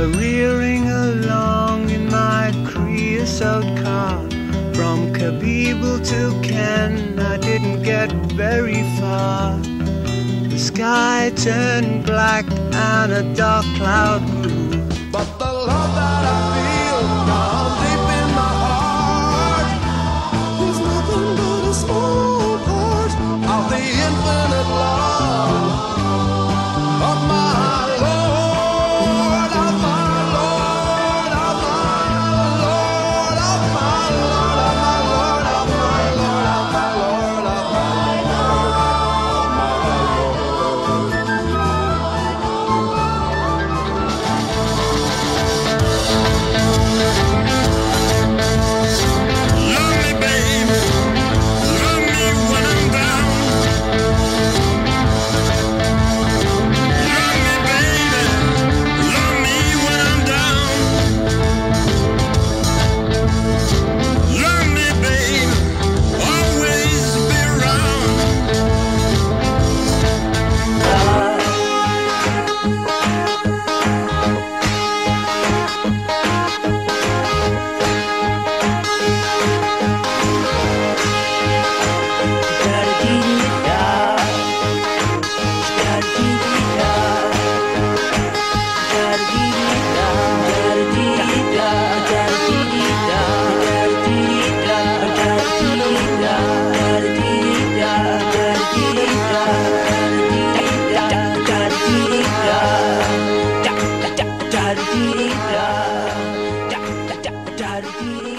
careering along in my creosote car. From Kabibel to Ken, I didn't get very far. The sky turned black and a dark cloud grew. But the love that I da da da da da da